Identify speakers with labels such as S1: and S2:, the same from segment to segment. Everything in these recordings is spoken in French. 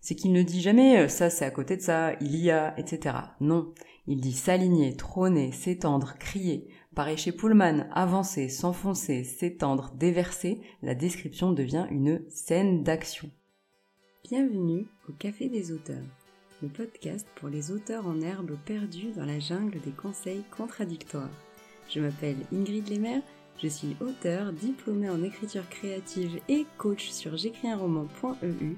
S1: c'est qu'il ne dit jamais euh, ça c'est à côté de ça, il y a, etc. Non, il dit s'aligner, trôner, s'étendre, crier. Pareil chez Pullman, avancer, s'enfoncer, s'étendre, déverser, la description devient une scène d'action.
S2: Bienvenue au Café des auteurs, le podcast pour les auteurs en herbe perdus dans la jungle des conseils contradictoires. Je m'appelle Ingrid Lemaire, je suis auteur, diplômée en écriture créative et coach sur j'écrisunroman.eu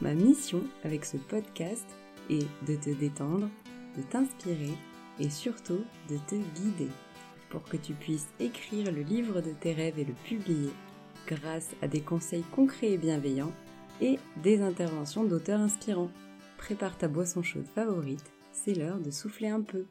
S2: Ma mission avec ce podcast est de te détendre, de t'inspirer et surtout de te guider pour que tu puisses écrire le livre de tes rêves et le publier grâce à des conseils concrets et bienveillants et des interventions d'auteurs inspirants. Prépare ta boisson chaude favorite, c'est l'heure de souffler un peu.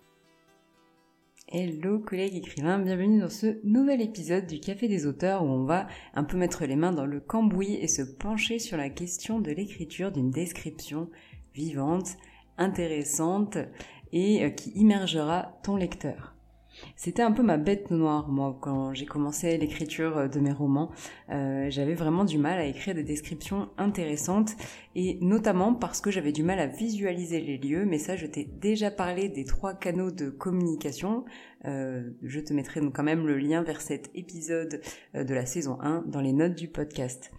S1: Hello collègues écrivains, bienvenue dans ce nouvel épisode du Café des auteurs où on va un peu mettre les mains dans le cambouis et se pencher sur la question de l'écriture d'une description vivante, intéressante et euh, qui immergera ton lecteur. C'était un peu ma bête noire, moi, quand j'ai commencé l'écriture de mes romans. Euh, j'avais vraiment du mal à écrire des descriptions intéressantes, et notamment parce que j'avais du mal à visualiser les lieux, mais ça, je t'ai déjà parlé des trois canaux de communication. Euh, je te mettrai donc quand même le lien vers cet épisode euh, de la saison 1 dans les notes du podcast.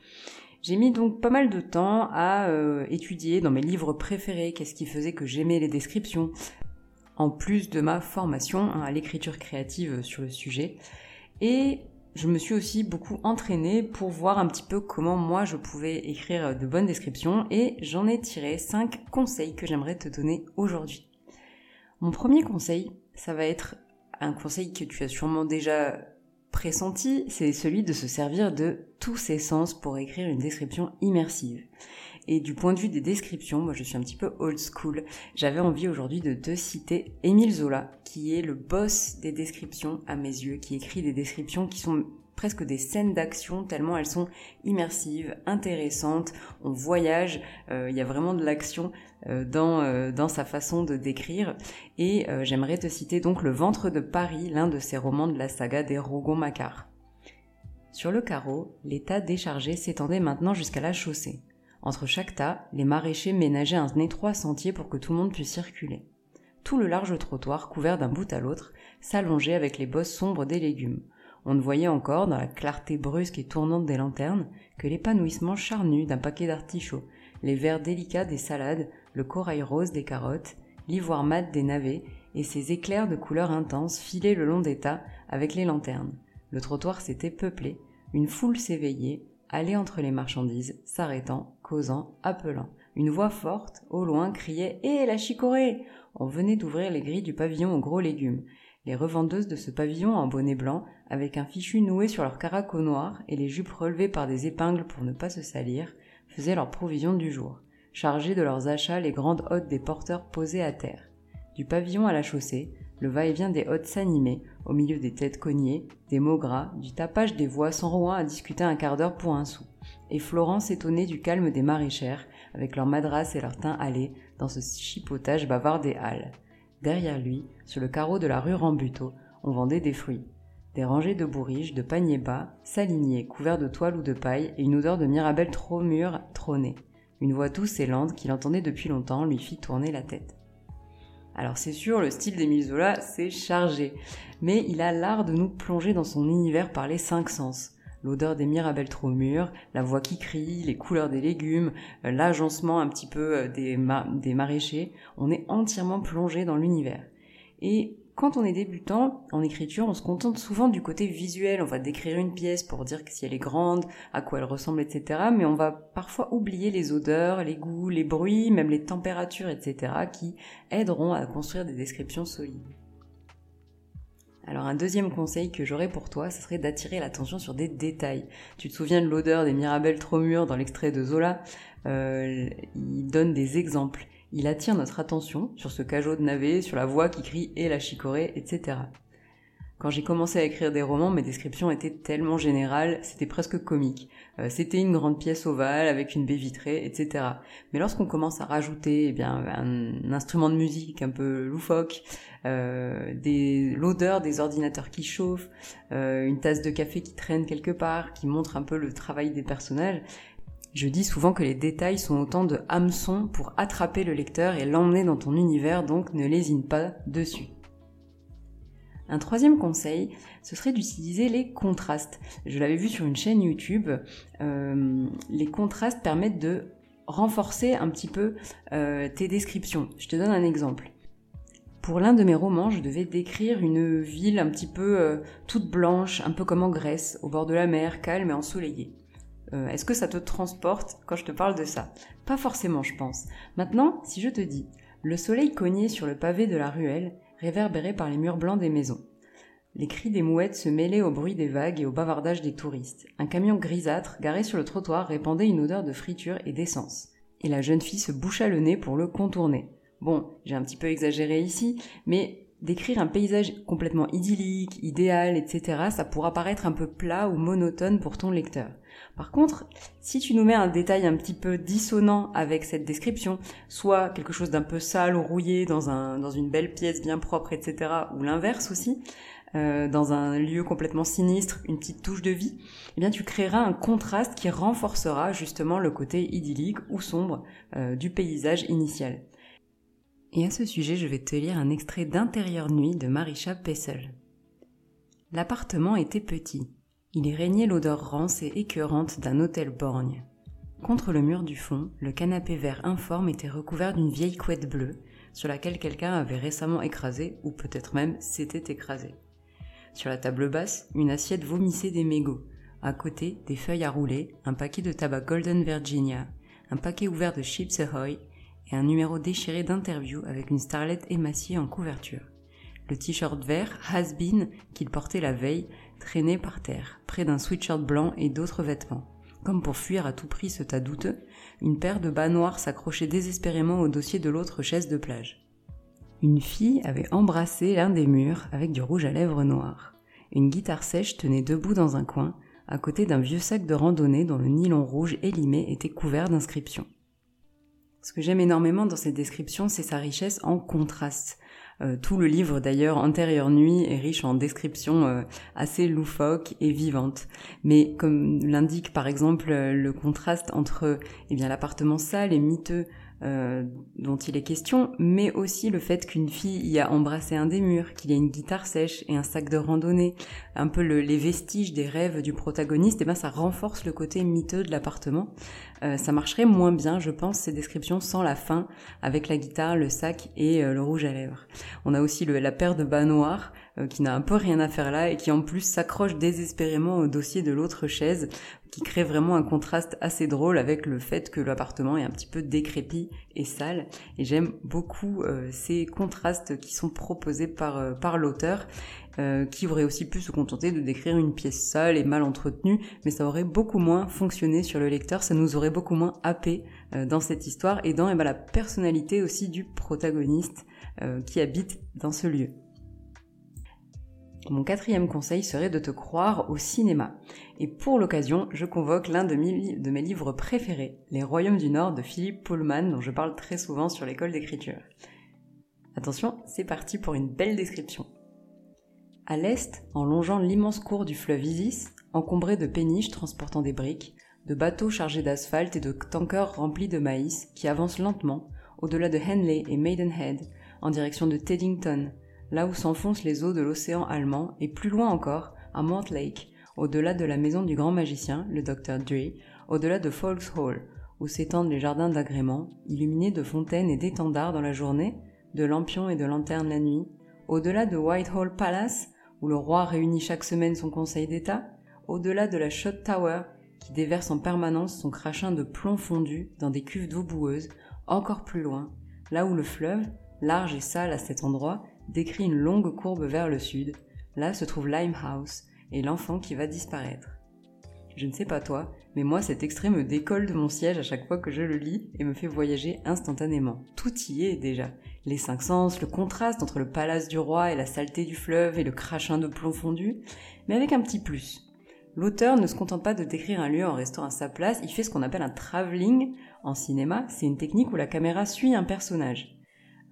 S1: J'ai mis donc pas mal de temps à étudier dans mes livres préférés qu'est-ce qui faisait que j'aimais les descriptions, en plus de ma formation hein, à l'écriture créative sur le sujet. Et je me suis aussi beaucoup entraînée pour voir un petit peu comment moi je pouvais écrire de bonnes descriptions et j'en ai tiré 5 conseils que j'aimerais te donner aujourd'hui. Mon premier conseil, ça va être un conseil que tu as sûrement déjà pressenti, c'est celui de se servir de tous ses sens pour écrire une description immersive. Et du point de vue des descriptions, moi je suis un petit peu old school. J'avais envie aujourd'hui de te citer Émile Zola, qui est le boss des descriptions à mes yeux, qui écrit des descriptions qui sont presque des scènes d'action tellement elles sont immersives, intéressantes, on voyage, euh, il y a vraiment de l'action euh, dans, euh, dans sa façon de décrire. Et j'aimerais te citer donc Le ventre de Paris, l'un de ses romans de la saga des Rougon-Macquart. Sur le carreau, l'état déchargé s'étendait maintenant jusqu'à la chaussée. Entre chaque tas, les maraîchers ménageaient un étroit sentier pour que tout le monde puisse circuler. Tout le large trottoir, couvert d'un bout à l'autre, s'allongeait avec les bosses sombres des légumes. On ne voyait encore, dans la clarté brusque et tournante des lanternes, que l'épanouissement charnu d'un paquet d'artichauts, les verres délicats des salades, le corail rose des carottes, l'ivoire mat des navets, et ces éclairs de couleurs intenses filaient le long des tas avec les lanternes. Le trottoir s'était peuplé, une foule s'éveillait, allait entre les marchandises, s'arrêtant, causant, appelant. Une voix forte, au loin, criait Hé, la chicorée On venait d'ouvrir les grilles du pavillon aux gros légumes. Les revendeuses de ce pavillon en bonnet blanc, avec un fichu noué sur leur caraco noir et les jupes relevées par des épingles pour ne pas se salir, faisaient leur provision du jour, chargées de leurs achats les grandes hôtes des porteurs posés à terre. Du pavillon à la chaussée, le va-et-vient des hôtes s'animait, au milieu des têtes cognées, des mots gras, du tapage des voix sans roi à discuter un quart d'heure pour un sou. Et Florence étonnait du calme des maraîchères, avec leurs madras et leurs teints allés, dans ce chipotage bavard des halles. Derrière lui, sur le carreau de la rue Rambuteau, on vendait des fruits. Des rangées de bourriches, de paniers bas, s'alignaient, couverts de toile ou de paille, et une odeur de mirabelle trop mûre trônait. Une voix douce et lente, qu'il entendait depuis longtemps, lui fit tourner la tête. Alors c'est sûr, le style d'Émile Zola, c'est chargé, mais il a l'art de nous plonger dans son univers par les cinq sens. L'odeur des mirabelles trop mûres, la voix qui crie, les couleurs des légumes, euh, l'agencement un petit peu euh, des, des maraîchers, on est entièrement plongé dans l'univers. Et quand on est débutant en écriture, on se contente souvent du côté visuel. On va décrire une pièce pour dire si elle est grande, à quoi elle ressemble, etc. Mais on va parfois oublier les odeurs, les goûts, les bruits, même les températures, etc. qui aideront à construire des descriptions solides. Alors un deuxième conseil que j'aurais pour toi, ce serait d'attirer l'attention sur des détails. Tu te souviens de l'odeur des mirabelles trop mûres dans l'extrait de Zola? Euh, Il donne des exemples il attire notre attention sur ce cajot de navet, sur la voix qui crie et la chicorée, etc. Quand j'ai commencé à écrire des romans, mes descriptions étaient tellement générales, c'était presque comique. Euh, c'était une grande pièce ovale avec une baie vitrée, etc. Mais lorsqu'on commence à rajouter eh bien, un instrument de musique un peu loufoque, euh, l'odeur des ordinateurs qui chauffent, euh, une tasse de café qui traîne quelque part, qui montre un peu le travail des personnages, Je dis souvent que les détails sont autant de hameçons pour attraper le lecteur et l'emmener dans ton univers, donc ne lésine pas dessus. Un troisième conseil, ce serait d'utiliser les contrastes. Je l'avais vu sur une chaîne YouTube, euh, les contrastes permettent de renforcer un petit peu euh, tes descriptions. Je te donne un exemple. Pour l'un de mes romans, je devais décrire une ville un petit peu euh, toute blanche, un peu comme en Grèce, au bord de la mer, calme et ensoleillée. Est-ce que ça te transporte quand je te parle de ça? Pas forcément, je pense. Maintenant, si je te dis le soleil cogné sur le pavé de la ruelle, réverbérés par les murs blancs des maisons. Les cris des mouettes se mêlaient au bruit des vagues et au bavardage des touristes. Un camion grisâtre, garé sur le trottoir, répandait une odeur de friture et d'essence. Et la jeune fille se boucha le nez pour le contourner. Bon, j'ai un petit peu exagéré ici, mais décrire un paysage complètement idyllique, idéal, etc., ça pourra paraître un peu plat ou monotone pour ton lecteur. Par contre, si tu nous mets un détail un petit peu dissonant avec cette description, soit quelque chose d'un peu sale ou rouillé dans, un, dans une belle pièce bien propre, etc., ou l'inverse aussi, euh, dans un lieu complètement sinistre, une petite touche de vie, eh bien tu créeras un contraste qui renforcera justement le côté idyllique ou sombre euh, du paysage initial. Et à ce sujet, je vais te lire un extrait d'Intérieur Nuit de Marisha Pessel. L'appartement était petit. Il y régnait l'odeur rance et écœurante d'un hôtel borgne. Contre le mur du fond, le canapé vert informe était recouvert d'une vieille couette bleue, sur laquelle quelqu'un avait récemment écrasé, ou peut-être même s'était écrasé. Sur la table basse, une assiette vomissait des mégots. À côté, des feuilles à rouler, un paquet de tabac Golden Virginia, un paquet ouvert de Chips Ahoy et un numéro déchiré d'interview avec une starlette émaciée en couverture. Le t-shirt vert, has-been, qu'il portait la veille, traînait par terre, près d'un sweatshirt blanc et d'autres vêtements. Comme pour fuir à tout prix ce tas douteux, une paire de bas noirs s'accrochait désespérément au dossier de l'autre chaise de plage. Une fille avait embrassé l'un des murs avec du rouge à lèvres noir. Une guitare sèche tenait debout dans un coin, à côté d'un vieux sac de randonnée dont le nylon rouge élimé était couvert d'inscriptions. Ce que j'aime énormément dans cette description, c'est sa richesse en contraste. Euh, tout le livre d'ailleurs, Antérieure Nuit, est riche en descriptions euh, assez loufoques et vivantes. Mais comme l'indique par exemple euh, le contraste entre eh bien l'appartement sale et miteux euh, dont il est question, mais aussi le fait qu'une fille y a embrassé un des murs, qu'il y a une guitare sèche et un sac de randonnée, un peu les vestiges des rêves du protagoniste, et eh ben ça renforce le côté miteux de l'appartement. Euh, ça marcherait moins bien, je pense, ces descriptions sans la fin, avec la guitare, le sac et euh, le rouge à lèvres. On a aussi le, la paire de bas noirs, qui n'a un peu rien à faire là et qui en plus s'accroche désespérément au dossier de l'autre chaise qui crée vraiment un contraste assez drôle avec le fait que l'appartement est un petit peu décrépit et sale. Et j'aime beaucoup euh, ces contrastes qui sont proposés par, euh, par l'auteur, euh, qui aurait aussi pu se contenter de décrire une pièce sale et mal entretenue, mais ça aurait beaucoup moins fonctionné sur le lecteur, ça nous aurait beaucoup moins happé dans cette histoire et dans eh ben, la personnalité aussi du protagoniste qui habite dans ce lieu. Mon quatrième conseil serait de te croire au cinéma. Et pour l'occasion, je convoque l'un de mes, livres préférés, Les Royaumes du Nord de Philippe Pullman, dont je parle très souvent sur l'école d'écriture. Attention, c'est parti pour une belle description. À l'est, en longeant l'immense cours du fleuve Isis, encombré de péniches transportant des briques, de bateaux chargés d'asphalte et de tankers remplis de maïs qui avancent lentement, au-delà de Henley et Maidenhead, en direction de Teddington, là où s'enfoncent les eaux de l'océan allemand, et plus loin encore, à Lake, au-delà de la maison du grand magicien, le Dr. Dre, au-delà de Folks Hall, où s'étendent les jardins d'agrément, illuminés de fontaines et d'étendards dans la journée, de lampions et de lanternes la nuit, au-delà de Whitehall Palace, où le roi réunit chaque semaine son conseil d'État, au-delà de la Shot Tower, qui déverse en permanence son crachin de plomb fondu dans des cuves d'eau boueuse, encore plus loin, là où le fleuve, large et sale à cet endroit, décrit une longue courbe vers le sud. Là se trouve Limehouse et l'enfant qui va disparaître. Je ne sais pas toi, mais moi cet extrait me décolle de mon siège à chaque fois que je le lis et me fait voyager instantanément. Tout y est déjà. Les cinq sens, le contraste entre le palace du roi et la saleté du fleuve et le crachin de plomb fondu, mais avec un petit plus. L'auteur ne se contente pas de décrire un lieu en restant à sa place, il fait ce qu'on appelle un travelling en cinéma, c'est une technique où la caméra suit un personnage.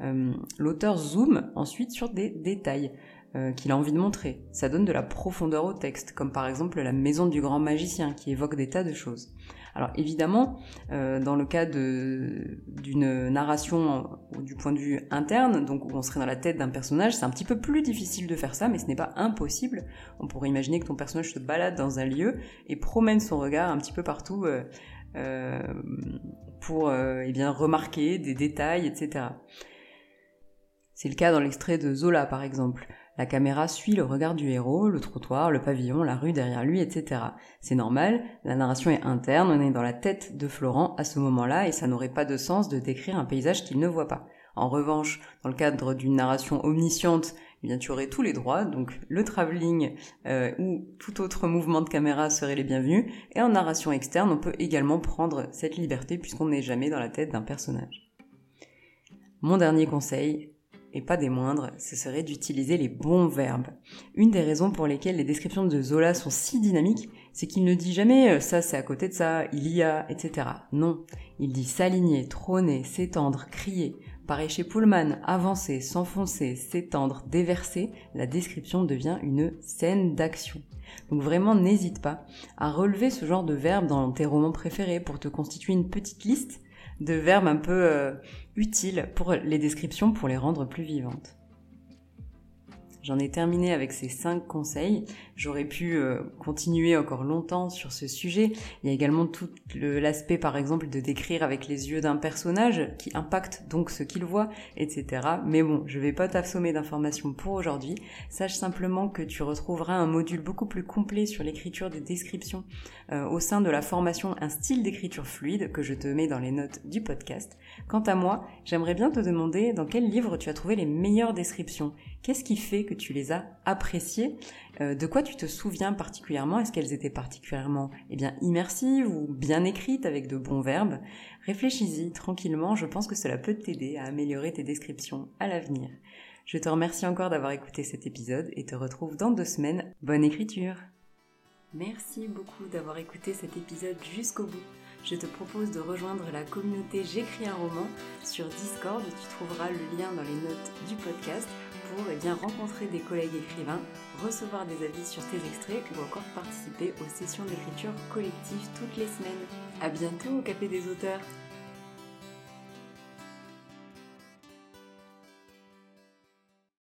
S1: Euh, l'auteur zoome ensuite sur des détails. euh, qu'il a envie de montrer. Ça donne de la profondeur au texte, comme par exemple la maison du grand magicien qui évoque des tas de choses. Alors évidemment, euh, dans le cas d'une narration du point de vue interne, donc où on serait dans la tête d'un personnage, c'est un petit peu plus difficile de faire ça, mais ce n'est pas impossible. On pourrait imaginer que ton personnage se balade dans un lieu et promène son regard un petit peu partout pour eh bien remarquer des détails, etc. C'est le cas dans l'extrait de Zola par exemple. La caméra suit le regard du héros, le trottoir, le pavillon, la rue derrière lui, etc. C'est normal, la narration est interne, on est dans la tête de Florent à ce moment-là et ça n'aurait pas de sens de décrire un paysage qu'il ne voit pas. En revanche, dans le cadre d'une narration omnisciente, eh bien tu aurais tous les droits, donc le travelling euh, ou tout autre mouvement de caméra serait les bienvenus, et en narration externe, on peut également prendre cette liberté puisqu'on n'est jamais dans la tête d'un personnage. Mon dernier conseil, et pas des moindres, ce serait d'utiliser les bons verbes. Une des raisons pour lesquelles les descriptions de Zola sont si dynamiques, c'est qu'il ne dit jamais euh, ça c'est à côté de ça, il y a, etc. Non, il dit s'aligner, trôner, s'étendre, crier. Pareil chez Pullman, avancer, s'enfoncer, s'étendre, déverser, la description devient une scène d'action. Donc vraiment n'hésite pas à relever ce genre de verbes dans tes romans préférés pour te constituer une petite liste de verbes un peu euh, utiles pour les descriptions pour les rendre plus vivantes. J'en ai terminé avec ces cinq conseils. J'aurais pu euh, continuer encore longtemps sur ce sujet. Il y a également tout l'aspect, par exemple, de décrire avec les yeux d'un personnage qui impacte donc ce qu'il voit, etc. Mais bon, je vais pas t'assommer d'informations pour aujourd'hui. Sache simplement que tu retrouveras un module beaucoup plus complet sur l'écriture des descriptions euh, au sein de la formation Un style d'écriture fluide que je te mets dans les notes du podcast. Quant à moi, j'aimerais bien te demander dans quel livre tu as trouvé les meilleures descriptions. Qu'est-ce qui fait que tu les as appréciées? Euh, De quoi tu te souviens particulièrement? Est-ce qu'elles étaient particulièrement eh bien, immersives ou bien écrites avec de bons verbes? Réfléchis-y tranquillement, je pense que cela peut t'aider à améliorer tes descriptions à l'avenir. Je te remercie encore d'avoir écouté cet épisode et te retrouve dans deux semaines. Bonne écriture! Merci beaucoup d'avoir écouté cet épisode jusqu'au bout je te propose de rejoindre la communauté J'écris un roman sur Discord. Tu trouveras le lien dans les notes du podcast pour eh bien, rencontrer des collègues écrivains, recevoir des avis sur tes extraits ou encore participer aux sessions d'écriture collective toutes les semaines. À bientôt au Café des auteurs